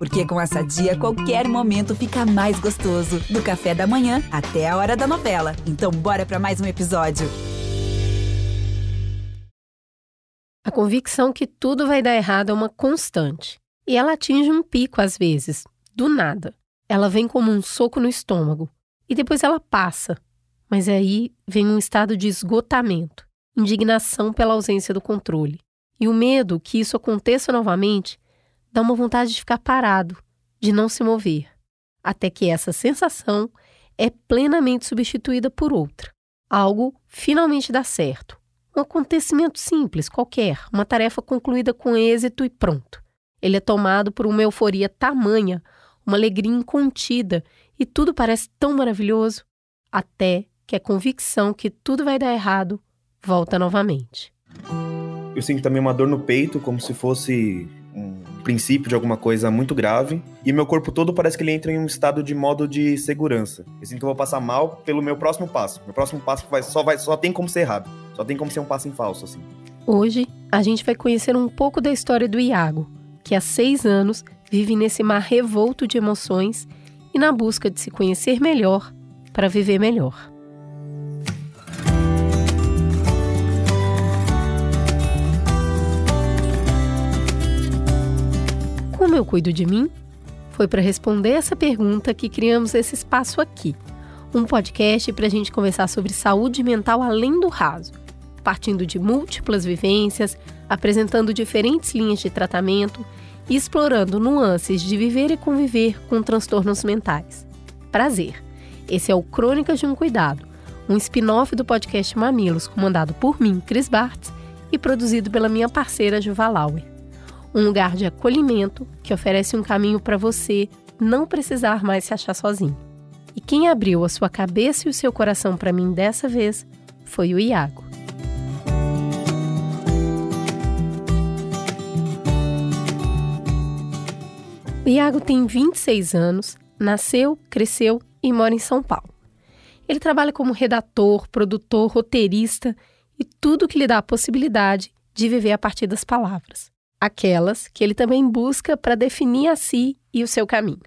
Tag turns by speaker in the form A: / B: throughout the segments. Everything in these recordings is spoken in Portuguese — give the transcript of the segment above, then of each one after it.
A: Porque com essa dia, qualquer momento fica mais gostoso. Do café da manhã até a hora da novela. Então, bora para mais um episódio.
B: A convicção que tudo vai dar errado é uma constante. E ela atinge um pico às vezes, do nada. Ela vem como um soco no estômago. E depois ela passa. Mas aí vem um estado de esgotamento, indignação pela ausência do controle. E o medo que isso aconteça novamente dá uma vontade de ficar parado, de não se mover, até que essa sensação é plenamente substituída por outra. Algo finalmente dá certo. Um acontecimento simples, qualquer, uma tarefa concluída com êxito e pronto. Ele é tomado por uma euforia tamanha, uma alegria incontida, e tudo parece tão maravilhoso, até que a convicção que tudo vai dar errado volta novamente.
C: Eu sinto também uma dor no peito, como se fosse princípio de alguma coisa muito grave, e meu corpo todo parece que ele entra em um estado de modo de segurança. Eu sinto que eu vou passar mal pelo meu próximo passo. Meu próximo passo vai, só, vai, só tem como ser errado. Só tem como ser um passo em falso, assim.
B: Hoje, a gente vai conhecer um pouco da história do Iago, que há seis anos vive nesse mar revolto de emoções e na busca de se conhecer melhor para viver melhor. Eu cuido de mim? Foi para responder essa pergunta que criamos esse espaço aqui. Um podcast para a gente conversar sobre saúde mental além do raso, partindo de múltiplas vivências, apresentando diferentes linhas de tratamento e explorando nuances de viver e conviver com transtornos mentais. Prazer! Esse é o Crônicas de um Cuidado, um spin-off do podcast Mamilos, comandado por mim, Cris Bartz, e produzido pela minha parceira Juva Lauer um lugar de acolhimento que oferece um caminho para você não precisar mais se achar sozinho. E quem abriu a sua cabeça e o seu coração para mim dessa vez foi o Iago. O Iago tem 26 anos, nasceu, cresceu e mora em São Paulo. Ele trabalha como redator, produtor, roteirista e tudo que lhe dá a possibilidade de viver a partir das palavras aquelas que ele também busca para definir a si e o seu caminho.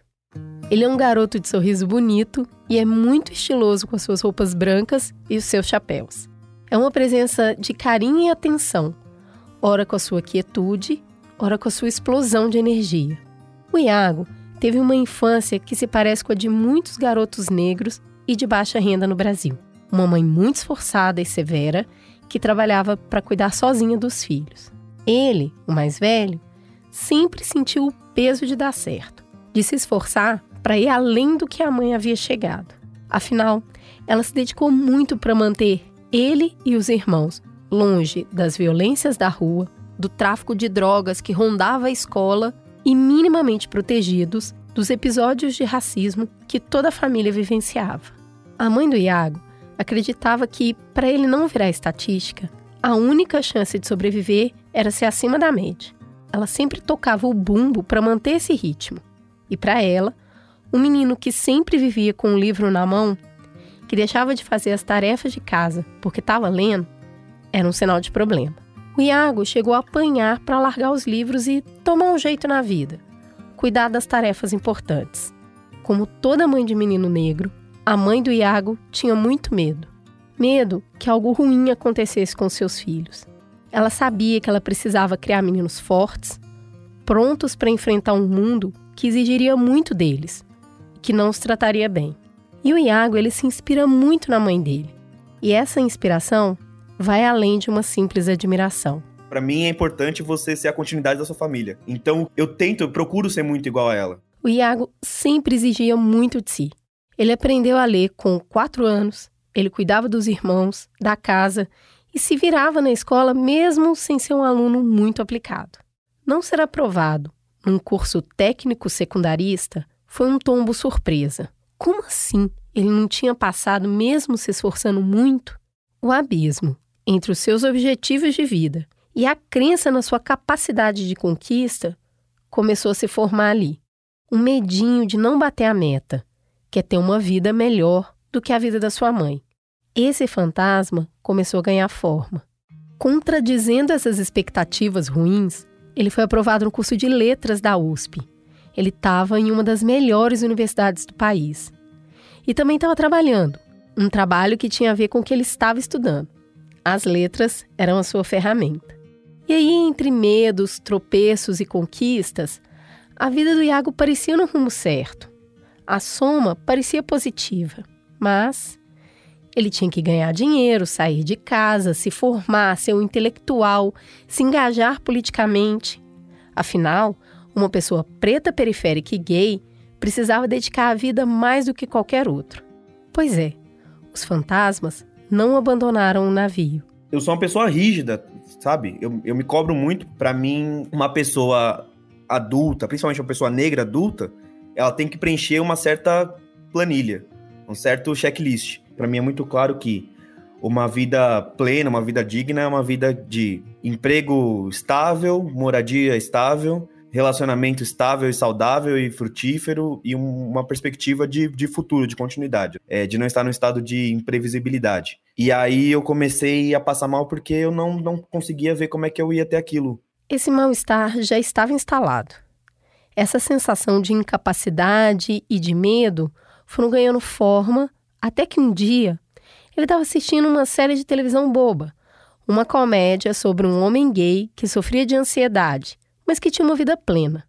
B: Ele é um garoto de sorriso bonito e é muito estiloso com as suas roupas brancas e os seus chapéus. É uma presença de carinho e atenção, ora com a sua quietude, ora com a sua explosão de energia. O Iago teve uma infância que se parece com a de muitos garotos negros e de baixa renda no Brasil. Uma mãe muito esforçada e severa que trabalhava para cuidar sozinha dos filhos. Ele, o mais velho, sempre sentiu o peso de dar certo, de se esforçar para ir além do que a mãe havia chegado. Afinal, ela se dedicou muito para manter ele e os irmãos longe das violências da rua, do tráfico de drogas que rondava a escola e minimamente protegidos dos episódios de racismo que toda a família vivenciava. A mãe do Iago acreditava que, para ele não virar estatística, a única chance de sobreviver era ser acima da média. Ela sempre tocava o bumbo para manter esse ritmo. E para ela, um menino que sempre vivia com um livro na mão, que deixava de fazer as tarefas de casa porque estava lendo, era um sinal de problema. O Iago chegou a apanhar para largar os livros e tomar um jeito na vida, cuidar das tarefas importantes. Como toda mãe de menino negro, a mãe do Iago tinha muito medo medo que algo ruim acontecesse com seus filhos. Ela sabia que ela precisava criar meninos fortes, prontos para enfrentar um mundo que exigiria muito deles, que não os trataria bem. E o Iago, ele se inspira muito na mãe dele. E essa inspiração vai além de uma simples admiração.
C: Para mim é importante você ser a continuidade da sua família. Então eu tento, eu procuro ser muito igual a ela.
B: O Iago sempre exigia muito de si. Ele aprendeu a ler com 4 anos, ele cuidava dos irmãos, da casa e se virava na escola mesmo sem ser um aluno muito aplicado. Não ser aprovado num curso técnico secundarista foi um tombo surpresa. Como assim? Ele não tinha passado, mesmo se esforçando muito? O abismo entre os seus objetivos de vida e a crença na sua capacidade de conquista começou a se formar ali. Um medinho de não bater a meta, que é ter uma vida melhor do que a vida da sua mãe. Esse fantasma começou a ganhar forma. Contradizendo essas expectativas ruins, ele foi aprovado no curso de letras da USP Ele estava em uma das melhores universidades do país. E também estava trabalhando, um trabalho que tinha a ver com o que ele estava estudando. As letras eram a sua ferramenta. E aí, entre medos, tropeços e conquistas, a vida do Iago parecia no rumo certo. A soma parecia positiva, mas ele tinha que ganhar dinheiro, sair de casa, se formar, ser um intelectual, se engajar politicamente. Afinal, uma pessoa preta, periférica e gay precisava dedicar a vida mais do que qualquer outro. Pois é, os fantasmas não abandonaram o navio.
C: Eu sou uma pessoa rígida, sabe? Eu, eu me cobro muito. Para mim, uma pessoa adulta, principalmente uma pessoa negra adulta, ela tem que preencher uma certa planilha, um certo checklist. Para mim é muito claro que uma vida plena, uma vida digna é uma vida de emprego estável, moradia estável, relacionamento estável e saudável e frutífero e um, uma perspectiva de, de futuro, de continuidade, é, de não estar no estado de imprevisibilidade. E aí eu comecei a passar mal porque eu não, não conseguia ver como é que eu ia ter aquilo.
B: Esse mal-estar já estava instalado. Essa sensação de incapacidade e de medo foram ganhando forma até que um dia ele estava assistindo uma série de televisão boba, uma comédia sobre um homem gay que sofria de ansiedade mas que tinha uma vida plena.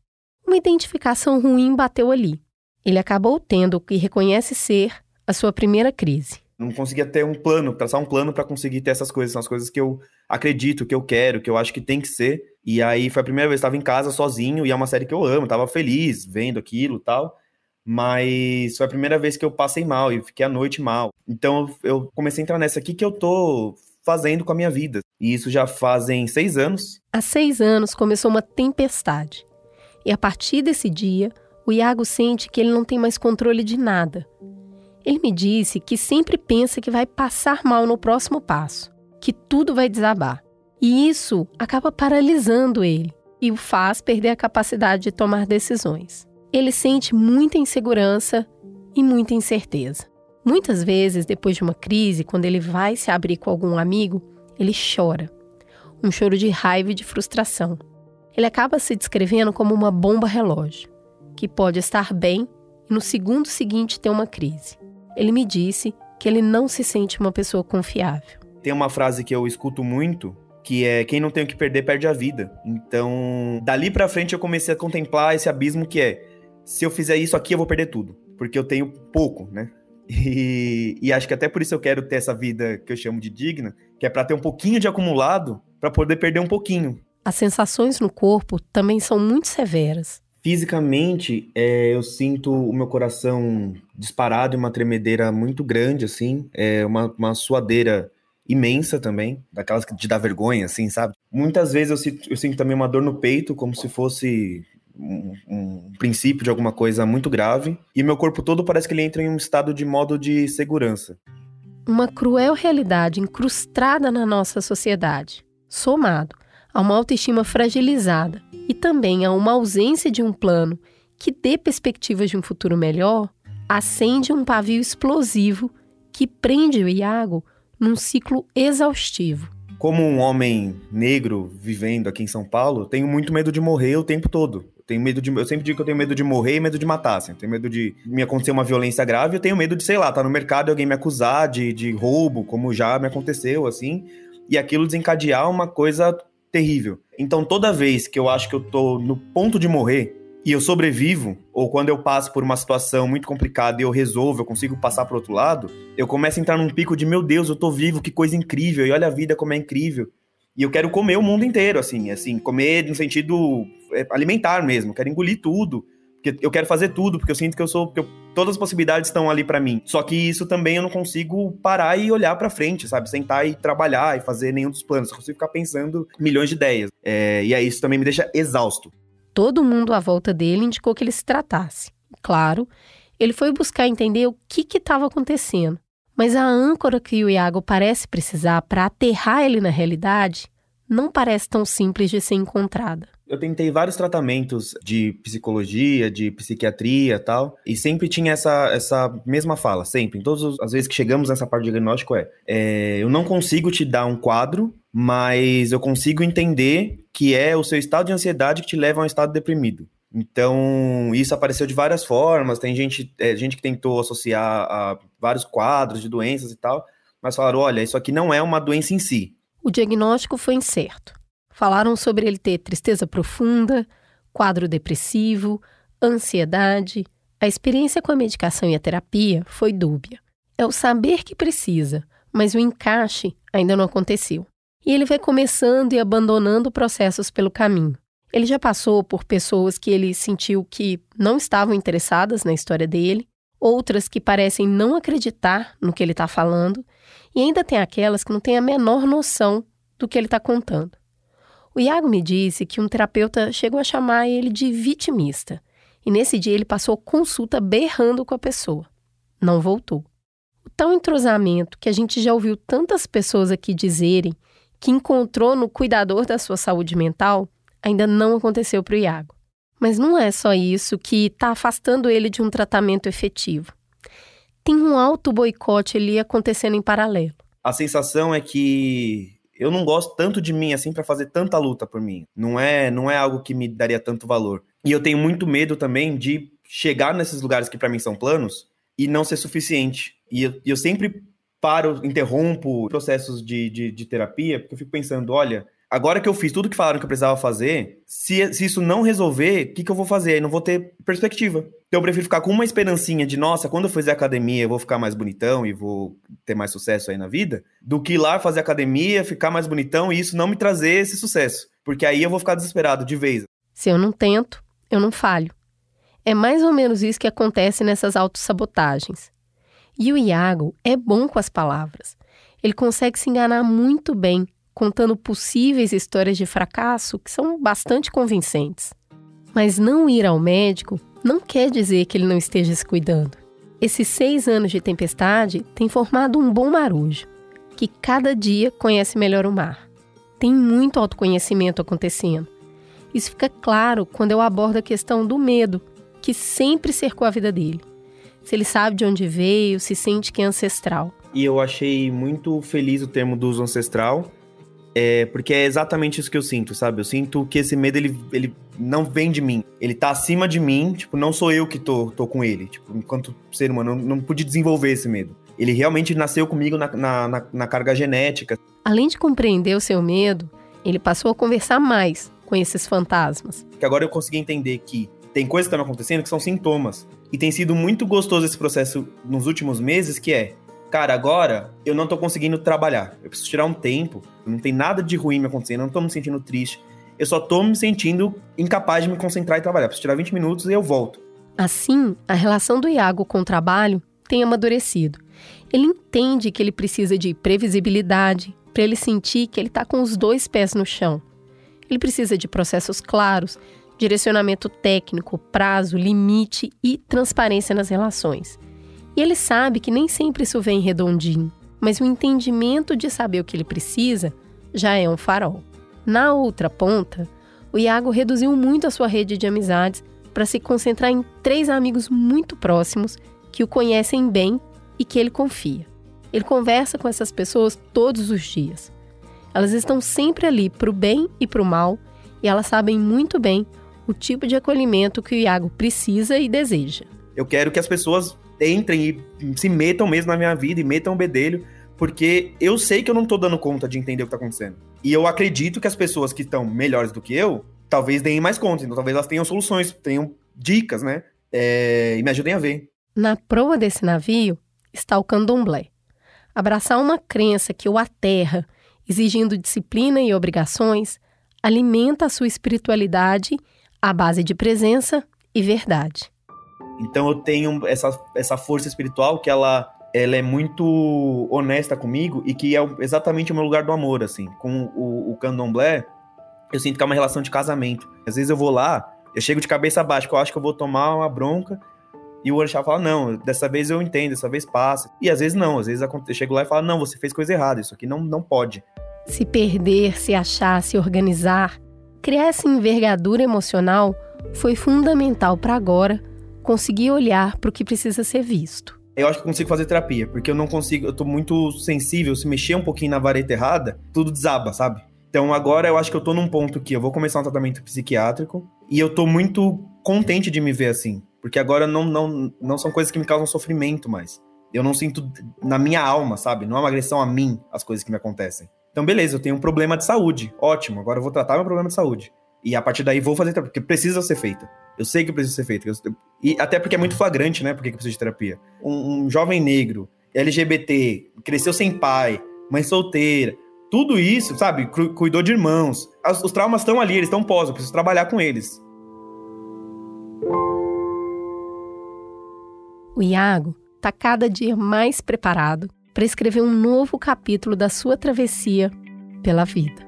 B: Uma identificação ruim bateu ali. Ele acabou tendo o que reconhece ser a sua primeira crise.
C: Não conseguia ter um plano, traçar um plano para conseguir ter essas coisas. São as coisas que eu acredito, que eu quero, que eu acho que tem que ser. E aí foi a primeira vez estava em casa sozinho e é uma série que eu amo, tava feliz vendo aquilo tal. Mas foi a primeira vez que eu passei mal e fiquei a noite mal. Então eu comecei a entrar nessa aqui que eu tô fazendo com a minha vida. E isso já fazem seis anos.
B: Há seis anos começou uma tempestade. E a partir desse dia, o Iago sente que ele não tem mais controle de nada. Ele me disse que sempre pensa que vai passar mal no próximo passo, que tudo vai desabar. E isso acaba paralisando ele e o faz perder a capacidade de tomar decisões. Ele sente muita insegurança e muita incerteza. Muitas vezes, depois de uma crise, quando ele vai se abrir com algum amigo, ele chora. Um choro de raiva e de frustração. Ele acaba se descrevendo como uma bomba relógio, que pode estar bem e no segundo seguinte ter uma crise. Ele me disse que ele não se sente uma pessoa confiável.
C: Tem uma frase que eu escuto muito, que é quem não tem o que perder perde a vida. Então, dali para frente eu comecei a contemplar esse abismo que é se eu fizer isso aqui eu vou perder tudo, porque eu tenho pouco, né? E, e, acho que até por isso eu quero ter essa vida que eu chamo de digna, que é para ter um pouquinho de acumulado para poder perder um pouquinho.
B: As sensações no corpo também são muito severas.
C: Fisicamente, é, eu sinto o meu coração disparado e uma tremedeira muito grande, assim, é uma, uma suadeira imensa também, daquelas que te dá vergonha, assim, sabe? Muitas vezes eu sinto, eu sinto também uma dor no peito, como se fosse um, um, princípio de alguma coisa muito grave e meu corpo todo parece que ele entra em um estado de modo de segurança.
B: Uma cruel realidade incrustada na nossa sociedade, somado a uma autoestima fragilizada e também a uma ausência de um plano que dê perspectivas de um futuro melhor, acende um pavio explosivo que prende o Iago num ciclo exaustivo.
C: Como um homem negro vivendo aqui em São Paulo, tenho muito medo de morrer o tempo todo tenho medo de. Eu sempre digo que eu tenho medo de morrer e medo de matar. Assim. Eu tenho medo de me acontecer uma violência grave. Eu tenho medo de, sei lá, tá no mercado e alguém me acusar de, de roubo, como já me aconteceu, assim. E aquilo desencadear uma coisa terrível. Então, toda vez que eu acho que eu tô no ponto de morrer e eu sobrevivo, ou quando eu passo por uma situação muito complicada e eu resolvo, eu consigo passar pro outro lado, eu começo a entrar num pico de, meu Deus, eu tô vivo, que coisa incrível, e olha a vida como é incrível. E eu quero comer o mundo inteiro, assim, assim, comer no sentido é, alimentar mesmo, quero engolir tudo, porque eu quero fazer tudo, porque eu sinto que eu sou, que eu, todas as possibilidades estão ali para mim. Só que isso também eu não consigo parar e olhar para frente, sabe? Sentar e trabalhar e fazer nenhum dos planos. Eu consigo ficar pensando milhões de ideias. É, e aí isso também me deixa exausto.
B: Todo mundo à volta dele indicou que ele se tratasse. Claro, ele foi buscar entender o que estava acontecendo. Mas a âncora que o Iago parece precisar para aterrar ele na realidade não parece tão simples de ser encontrada.
C: Eu tentei vários tratamentos de psicologia, de psiquiatria tal, e sempre tinha essa, essa mesma fala, sempre. Em todas as vezes que chegamos nessa parte de diagnóstico é, é, eu não consigo te dar um quadro, mas eu consigo entender que é o seu estado de ansiedade que te leva a um estado deprimido. Então, isso apareceu de várias formas. Tem gente, é, gente que tentou associar a vários quadros de doenças e tal, mas falaram: olha, isso aqui não é uma doença em si.
B: O diagnóstico foi incerto. Falaram sobre ele ter tristeza profunda, quadro depressivo, ansiedade. A experiência com a medicação e a terapia foi dúbia. É o saber que precisa, mas o encaixe ainda não aconteceu. E ele vai começando e abandonando processos pelo caminho. Ele já passou por pessoas que ele sentiu que não estavam interessadas na história dele, outras que parecem não acreditar no que ele está falando, e ainda tem aquelas que não têm a menor noção do que ele está contando. O Iago me disse que um terapeuta chegou a chamar ele de vitimista, e nesse dia ele passou consulta berrando com a pessoa. Não voltou. O tal entrosamento que a gente já ouviu tantas pessoas aqui dizerem que encontrou no cuidador da sua saúde mental ainda não aconteceu para o Iago. Mas não é só isso que está afastando ele de um tratamento efetivo. Tem um alto boicote ali acontecendo em paralelo.
C: A sensação é que eu não gosto tanto de mim assim para fazer tanta luta por mim. Não é, não é algo que me daria tanto valor. E eu tenho muito medo também de chegar nesses lugares que para mim são planos e não ser suficiente. E eu, eu sempre paro, interrompo processos de, de, de terapia, porque eu fico pensando, olha, agora que eu fiz tudo que falaram que eu precisava fazer, se, se isso não resolver, o que, que eu vou fazer? Aí não vou ter perspectiva. Então eu prefiro ficar com uma esperancinha de, nossa, quando eu fizer academia eu vou ficar mais bonitão e vou ter mais sucesso aí na vida, do que ir lá fazer academia, ficar mais bonitão e isso não me trazer esse sucesso. Porque aí eu vou ficar desesperado de vez.
B: Se eu não tento, eu não falho. É mais ou menos isso que acontece nessas autossabotagens. E o Iago é bom com as palavras. Ele consegue se enganar muito bem contando possíveis histórias de fracasso que são bastante convincentes. Mas não ir ao médico não quer dizer que ele não esteja se cuidando. Esses seis anos de tempestade têm formado um bom marujo, que cada dia conhece melhor o mar. Tem muito autoconhecimento acontecendo. Isso fica claro quando eu abordo a questão do medo, que sempre cercou a vida dele. Se ele sabe de onde veio, se sente que é ancestral.
C: E eu achei muito feliz o termo do uso ancestral, é, porque é exatamente isso que eu sinto, sabe? Eu sinto que esse medo, ele, ele não vem de mim. Ele tá acima de mim, tipo, não sou eu que tô, tô com ele. Tipo, enquanto ser humano, eu não pude desenvolver esse medo. Ele realmente nasceu comigo na, na, na, na carga genética.
B: Além de compreender o seu medo, ele passou a conversar mais com esses fantasmas.
C: Que agora eu consegui entender que tem coisas que estão acontecendo que são sintomas. E tem sido muito gostoso esse processo nos últimos meses, que é cara, agora eu não tô conseguindo trabalhar. Eu preciso tirar um tempo. Não tem nada de ruim me acontecendo, eu não tô me sentindo triste. Eu só tô me sentindo incapaz de me concentrar e trabalhar. Eu preciso tirar 20 minutos e eu volto.
B: Assim, a relação do Iago com o trabalho tem amadurecido. Ele entende que ele precisa de previsibilidade para ele sentir que ele está com os dois pés no chão. Ele precisa de processos claros, direcionamento técnico, prazo, limite e transparência nas relações. E ele sabe que nem sempre isso vem redondinho, mas o entendimento de saber o que ele precisa já é um farol. Na outra ponta, o Iago reduziu muito a sua rede de amizades para se concentrar em três amigos muito próximos que o conhecem bem e que ele confia. Ele conversa com essas pessoas todos os dias. Elas estão sempre ali para o bem e para o mal e elas sabem muito bem o tipo de acolhimento que o Iago precisa e deseja.
C: Eu quero que as pessoas entrem e se metam mesmo na minha vida e metam o bedelho, porque eu sei que eu não tô dando conta de entender o que tá acontecendo. E eu acredito que as pessoas que estão melhores do que eu, talvez deem mais conta, então talvez elas tenham soluções, tenham dicas, né? É, e me ajudem a ver.
B: Na proa desse navio está o candomblé. Abraçar uma crença que o aterra, exigindo disciplina e obrigações, alimenta a sua espiritualidade à base de presença e verdade.
C: Então eu tenho essa, essa força espiritual que ela, ela é muito honesta comigo e que é exatamente o meu lugar do amor, assim. Com o, o candomblé, eu sinto que é uma relação de casamento. Às vezes eu vou lá, eu chego de cabeça baixa, que eu acho que eu vou tomar uma bronca, e o orixá fala, não, dessa vez eu entendo, dessa vez passa. E às vezes não, às vezes eu chego lá e falo, não, você fez coisa errada, isso aqui não, não pode.
B: Se perder, se achar, se organizar, criar essa envergadura emocional foi fundamental para agora conseguir olhar para o que precisa ser visto.
C: Eu acho que consigo fazer terapia, porque eu não consigo, eu tô muito sensível, se mexer um pouquinho na vareta errada, tudo desaba, sabe? Então agora eu acho que eu tô num ponto que eu vou começar um tratamento psiquiátrico e eu tô muito contente de me ver assim. Porque agora não, não, não são coisas que me causam sofrimento mais. Eu não sinto na minha alma, sabe? Não é uma agressão a mim as coisas que me acontecem. Então, beleza, eu tenho um problema de saúde. Ótimo, agora eu vou tratar meu problema de saúde. E a partir daí vou fazer terapia, porque precisa ser feita. Eu sei que precisa ser feita. E até porque é muito flagrante, né? Porque precisa de terapia. Um, um jovem negro, LGBT, cresceu sem pai, mãe solteira, tudo isso, sabe? Cuidou de irmãos. os traumas estão ali, eles estão pós, eu preciso trabalhar com eles.
B: O Iago está cada dia mais preparado para escrever um novo capítulo da sua travessia pela vida.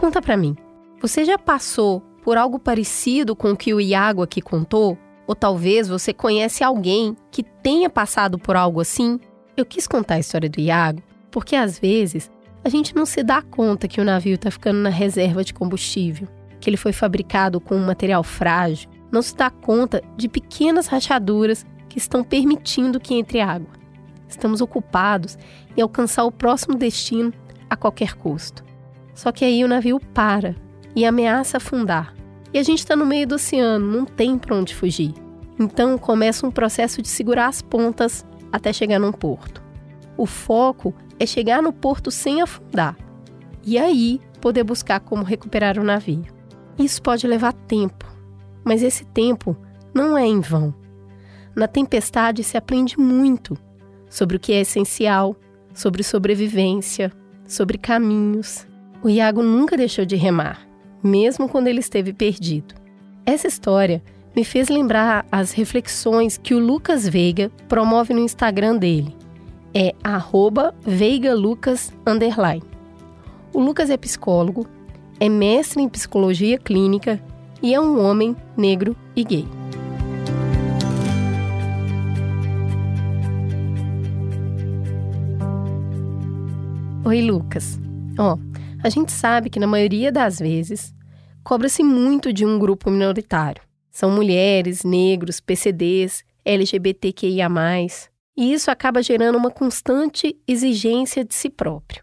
B: Conta para mim, você já passou por algo parecido com o que o Iago aqui contou? Ou talvez você conhece alguém que tenha passado por algo assim? Eu quis contar a história do Iago porque às vezes a gente não se dá conta que o navio está ficando na reserva de combustível, que ele foi fabricado com um material frágil, não se dá conta de pequenas rachaduras que estão permitindo que entre água. Estamos ocupados em alcançar o próximo destino a qualquer custo. Só que aí o navio para e ameaça afundar. E a gente está no meio do oceano, não tem para onde fugir. Então começa um processo de segurar as pontas até chegar num porto. O foco é chegar no porto sem afundar e aí poder buscar como recuperar o navio. Isso pode levar tempo, mas esse tempo não é em vão. Na tempestade se aprende muito sobre o que é essencial, sobre sobrevivência, sobre caminhos. O Iago nunca deixou de remar, mesmo quando ele esteve perdido. Essa história me fez lembrar as reflexões que o Lucas Veiga promove no Instagram dele é veigalucas O Lucas é psicólogo, é mestre em psicologia clínica e é um homem negro e gay. Oi, Lucas. Ó, a gente sabe que na maioria das vezes cobra-se muito de um grupo minoritário. São mulheres, negros, PCDs, LGBTQIA. E isso acaba gerando uma constante exigência de si próprio.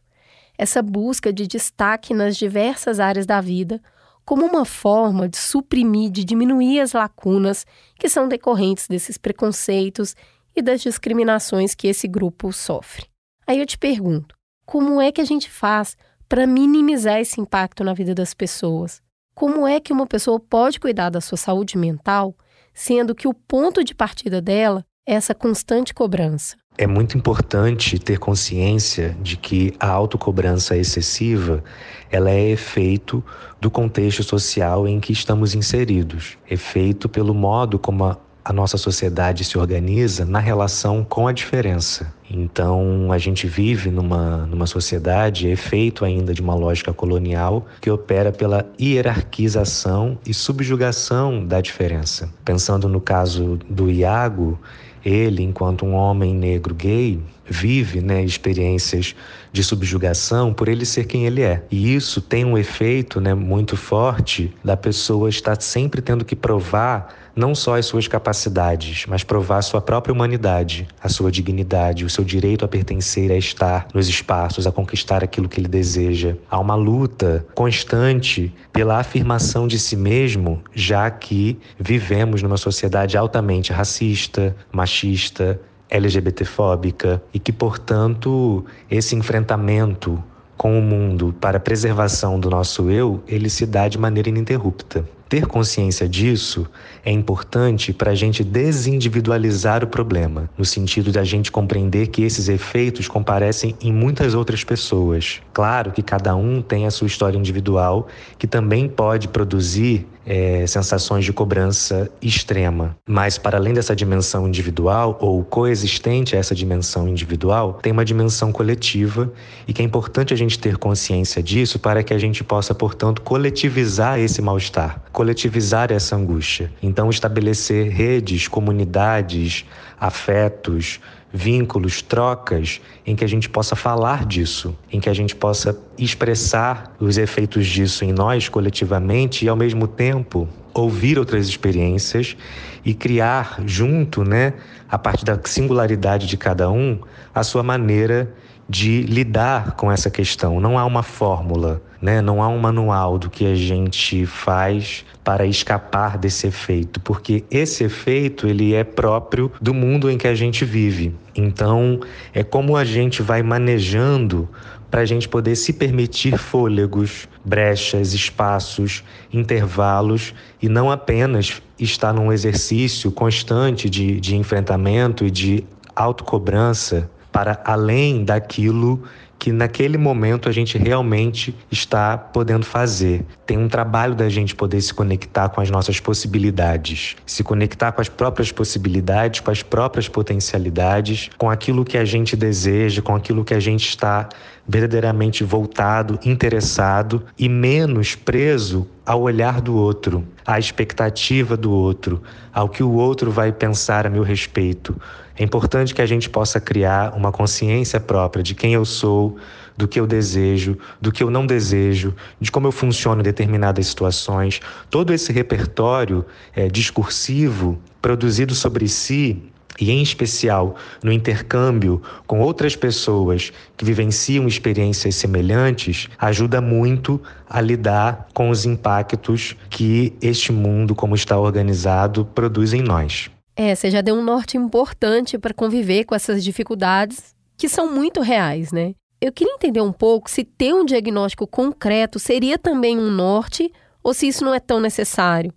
B: Essa busca de destaque nas diversas áreas da vida, como uma forma de suprimir, de diminuir as lacunas que são decorrentes desses preconceitos e das discriminações que esse grupo sofre. Aí eu te pergunto: como é que a gente faz para minimizar esse impacto na vida das pessoas? Como é que uma pessoa pode cuidar da sua saúde mental, sendo que o ponto de partida dela essa constante cobrança?
D: É muito importante ter consciência de que a autocobrança excessiva ela é efeito do contexto social em que estamos inseridos, efeito pelo modo como a, a nossa sociedade se organiza na relação com a diferença. Então, a gente vive numa, numa sociedade efeito ainda de uma lógica colonial que opera pela hierarquização e subjugação da diferença. Pensando no caso do Iago, ele, enquanto um homem negro gay, vive né, experiências de subjugação por ele ser quem ele é. E isso tem um efeito né, muito forte da pessoa estar sempre tendo que provar não só as suas capacidades, mas provar sua própria humanidade, a sua dignidade, o seu direito a pertencer, a estar nos espaços, a conquistar aquilo que ele deseja. Há uma luta constante pela afirmação de si mesmo, já que vivemos numa sociedade altamente racista, machista, LGBTfóbica e que, portanto, esse enfrentamento com o mundo para a preservação do nosso eu, ele se dá de maneira ininterrupta. Ter consciência disso é importante para a gente desindividualizar o problema, no sentido de a gente compreender que esses efeitos comparecem em muitas outras pessoas. Claro que cada um tem a sua história individual, que também pode produzir é, sensações de cobrança extrema. Mas, para além dessa dimensão individual, ou coexistente a essa dimensão individual, tem uma dimensão coletiva e que é importante a gente ter consciência disso para que a gente possa, portanto, coletivizar esse mal-estar, coletivizar essa angústia. Então, estabelecer redes, comunidades, afetos, vínculos, trocas em que a gente possa falar disso, em que a gente possa expressar os efeitos disso em nós coletivamente e ao mesmo tempo ouvir outras experiências e criar junto, né, a partir da singularidade de cada um, a sua maneira de lidar com essa questão. Não há uma fórmula, né? não há um manual do que a gente faz para escapar desse efeito, porque esse efeito ele é próprio do mundo em que a gente vive. Então, é como a gente vai manejando para a gente poder se permitir fôlegos, brechas, espaços, intervalos e não apenas estar num exercício constante de, de enfrentamento e de autocobrança para além daquilo que naquele momento a gente realmente está podendo fazer. Tem um trabalho da gente poder se conectar com as nossas possibilidades, se conectar com as próprias possibilidades, com as próprias potencialidades, com aquilo que a gente deseja, com aquilo que a gente está verdadeiramente voltado, interessado e menos preso ao olhar do outro, à expectativa do outro, ao que o outro vai pensar a meu respeito. É importante que a gente possa criar uma consciência própria de quem eu sou, do que eu desejo, do que eu não desejo, de como eu funciono em determinadas situações. Todo esse repertório é, discursivo produzido sobre si e, em especial, no intercâmbio com outras pessoas que vivenciam experiências semelhantes, ajuda muito a lidar com os impactos que este mundo, como está organizado, produz em nós.
B: É, você já deu um norte importante para conviver com essas dificuldades que são muito reais, né? Eu queria entender um pouco se ter um diagnóstico concreto seria também um norte ou se isso não é tão necessário.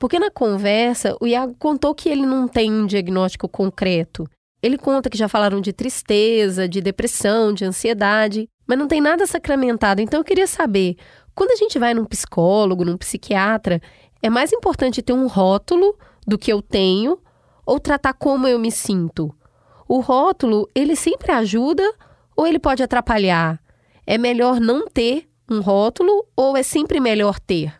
B: Porque na conversa, o Iago contou que ele não tem um diagnóstico concreto. Ele conta que já falaram de tristeza, de depressão, de ansiedade, mas não tem nada sacramentado. Então eu queria saber, quando a gente vai num psicólogo, num psiquiatra, é mais importante ter um rótulo do que eu tenho ou tratar como eu me sinto? O rótulo, ele sempre ajuda ou ele pode atrapalhar? É melhor não ter um rótulo ou é sempre melhor ter?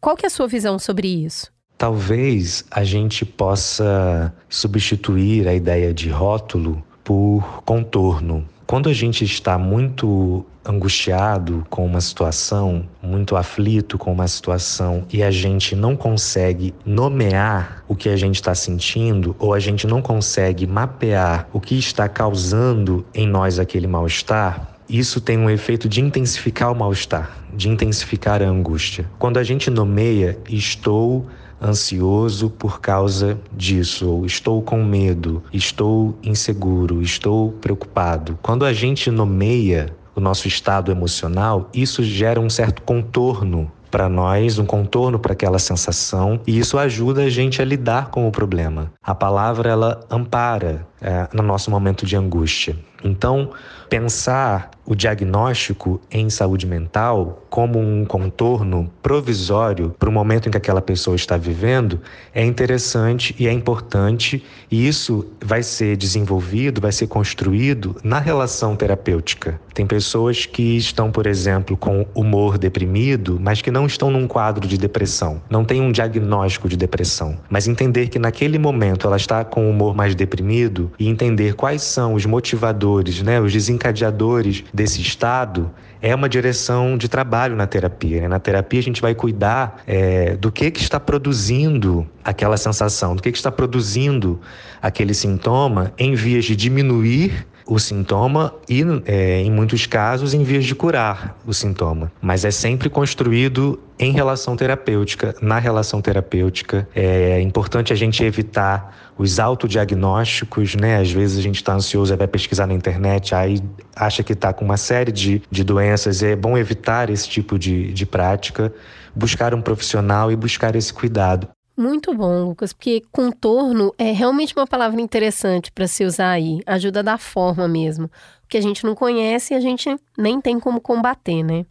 B: Qual que é a sua visão sobre isso?
D: Talvez a gente possa substituir a ideia de rótulo por contorno. Quando a gente está muito angustiado com uma situação, muito aflito com uma situação e a gente não consegue nomear o que a gente está sentindo ou a gente não consegue mapear o que está causando em nós aquele mal-estar, isso tem um efeito de intensificar o mal-estar, de intensificar a angústia. Quando a gente nomeia, estou ansioso por causa disso, ou estou com medo, estou inseguro, estou preocupado. Quando a gente nomeia o nosso estado emocional, isso gera um certo contorno para nós, um contorno para aquela sensação, e isso ajuda a gente a lidar com o problema. A palavra ela ampara é, no nosso momento de angústia. Então, pensar o diagnóstico em saúde mental como um contorno provisório para o momento em que aquela pessoa está vivendo é interessante e é importante, e isso vai ser desenvolvido, vai ser construído na relação terapêutica. Tem pessoas que estão, por exemplo, com humor deprimido, mas que não estão num quadro de depressão, não tem um diagnóstico de depressão, mas entender que naquele momento ela está com humor mais deprimido e entender quais são os motivadores, né, os desencadeadores desse estado, é uma direção de trabalho na terapia. Né? Na terapia a gente vai cuidar é, do que, que está produzindo aquela sensação, do que, que está produzindo aquele sintoma em vias de diminuir o sintoma e, é, em muitos casos, em vias de curar o sintoma. Mas é sempre construído em relação terapêutica, na relação terapêutica. É importante a gente evitar os autodiagnósticos, né? Às vezes a gente está ansioso vai pesquisar na internet, aí acha que está com uma série de, de doenças. É bom evitar esse tipo de, de prática, buscar um profissional e buscar esse cuidado.
B: Muito bom, Lucas, porque contorno é realmente uma palavra interessante para se usar aí. Ajuda da forma mesmo. Porque a gente não conhece e a gente nem tem como combater, né?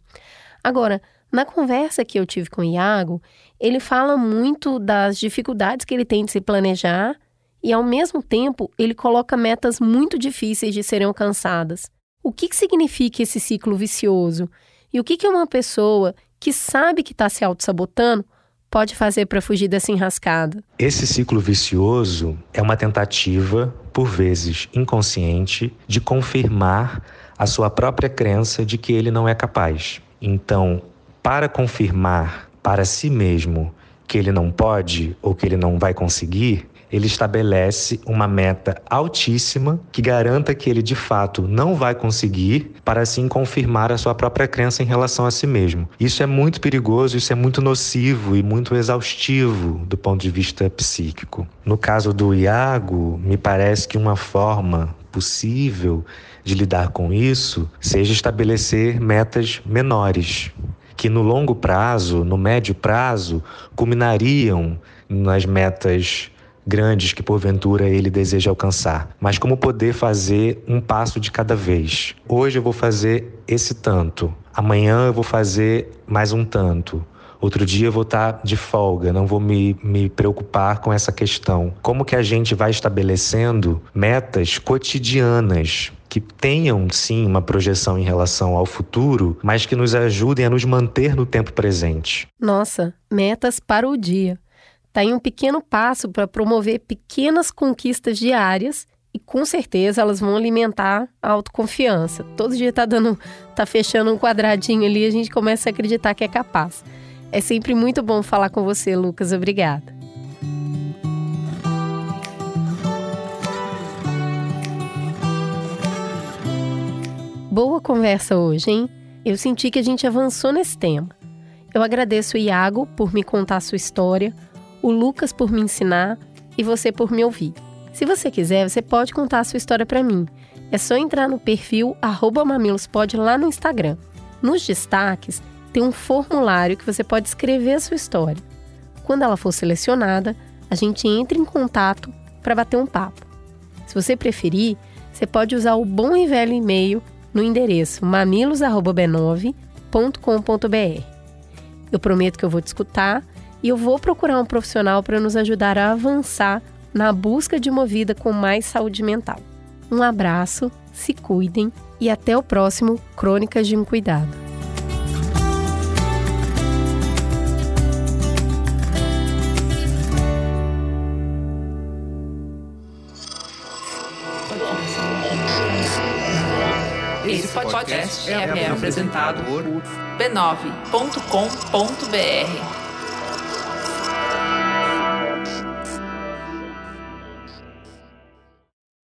B: Agora, na conversa que eu tive com o Iago, ele fala muito das dificuldades que ele tem de se planejar e, ao mesmo tempo, ele coloca metas muito difíceis de serem alcançadas. O que, que significa esse ciclo vicioso? E o que, que uma pessoa que sabe que está se auto-sabotando pode fazer para fugir dessa enrascada?
D: Esse ciclo vicioso é uma tentativa, por vezes inconsciente, de confirmar a sua própria crença de que ele não é capaz. Então, para confirmar para si mesmo que ele não pode ou que ele não vai conseguir, ele estabelece uma meta altíssima que garanta que ele de fato não vai conseguir, para assim confirmar a sua própria crença em relação a si mesmo. Isso é muito perigoso, isso é muito nocivo e muito exaustivo do ponto de vista psíquico. No caso do Iago, me parece que uma forma possível de lidar com isso seja estabelecer metas menores, que no longo prazo, no médio prazo, culminariam nas metas grandes que porventura ele deseja alcançar, mas como poder fazer um passo de cada vez. Hoje eu vou fazer esse tanto, amanhã eu vou fazer mais um tanto. Outro dia eu vou estar de folga, não vou me, me preocupar com essa questão. Como que a gente vai estabelecendo metas cotidianas que tenham sim uma projeção em relação ao futuro, mas que nos ajudem a nos manter no tempo presente.
B: Nossa, metas para o dia está em um pequeno passo para promover pequenas conquistas diárias e com certeza elas vão alimentar a autoconfiança. Todo dia está dando, tá fechando um quadradinho ali, a gente começa a acreditar que é capaz. É sempre muito bom falar com você, Lucas. Obrigada. Boa conversa hoje, hein? Eu senti que a gente avançou nesse tema. Eu agradeço o Iago por me contar sua história, o Lucas por me ensinar e você por me ouvir. Se você quiser, você pode contar a sua história para mim. É só entrar no perfil mamilospod lá no Instagram. Nos destaques tem um formulário que você pode escrever a sua história. Quando ela for selecionada, a gente entra em contato para bater um papo. Se você preferir, você pode usar o bom e velho e-mail no endereço mamilos@b9.com.br. Eu prometo que eu vou te escutar e eu vou procurar um profissional para nos ajudar a avançar na busca de uma vida com mais saúde mental. Um abraço, se cuidem e até o próximo Crônicas de um Cuidado.
E: Esse podcast é, é apresentado por b9.com.br.